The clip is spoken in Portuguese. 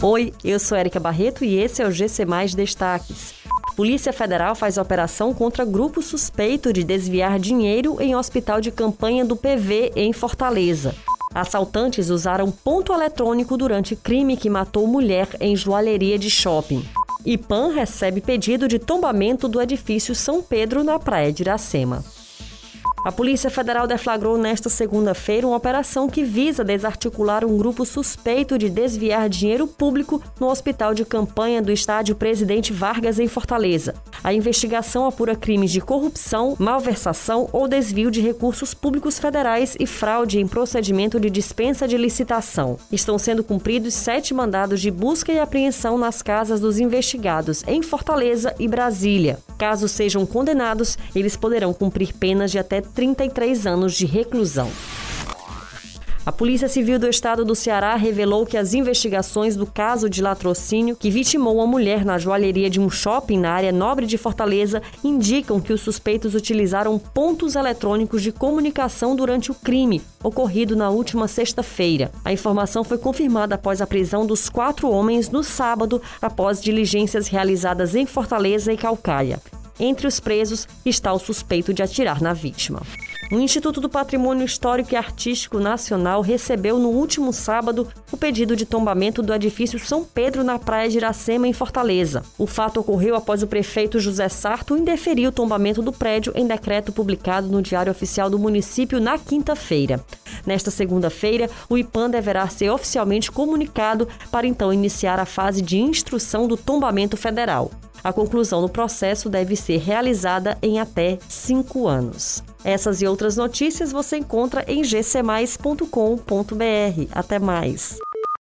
Oi, eu sou Erika Barreto e esse é o GC Mais Destaques. Polícia Federal faz operação contra grupo suspeito de desviar dinheiro em hospital de campanha do PV em Fortaleza. Assaltantes usaram ponto eletrônico durante crime que matou mulher em joalheria de shopping. IPAM recebe pedido de tombamento do edifício São Pedro na Praia de Iracema. A Polícia Federal deflagrou nesta segunda-feira uma operação que visa desarticular um grupo suspeito de desviar dinheiro público no hospital de campanha do estádio Presidente Vargas, em Fortaleza. A investigação apura crimes de corrupção, malversação ou desvio de recursos públicos federais e fraude em procedimento de dispensa de licitação. Estão sendo cumpridos sete mandados de busca e apreensão nas casas dos investigados em Fortaleza e Brasília. Caso sejam condenados, eles poderão cumprir penas de até 33 anos de reclusão. A Polícia Civil do Estado do Ceará revelou que as investigações do caso de latrocínio que vitimou uma mulher na joalheria de um shopping na área nobre de Fortaleza indicam que os suspeitos utilizaram pontos eletrônicos de comunicação durante o crime, ocorrido na última sexta-feira. A informação foi confirmada após a prisão dos quatro homens no sábado, após diligências realizadas em Fortaleza e Calcaia. Entre os presos está o suspeito de atirar na vítima. O Instituto do Patrimônio Histórico e Artístico Nacional recebeu no último sábado o pedido de tombamento do edifício São Pedro na Praia de Iracema, em Fortaleza. O fato ocorreu após o prefeito José Sarto indeferir o tombamento do prédio em decreto publicado no Diário Oficial do município na quinta-feira. Nesta segunda-feira, o IPAN deverá ser oficialmente comunicado para então iniciar a fase de instrução do tombamento federal. A conclusão do processo deve ser realizada em até cinco anos. Essas e outras notícias você encontra em gcmais.com.br. Até mais!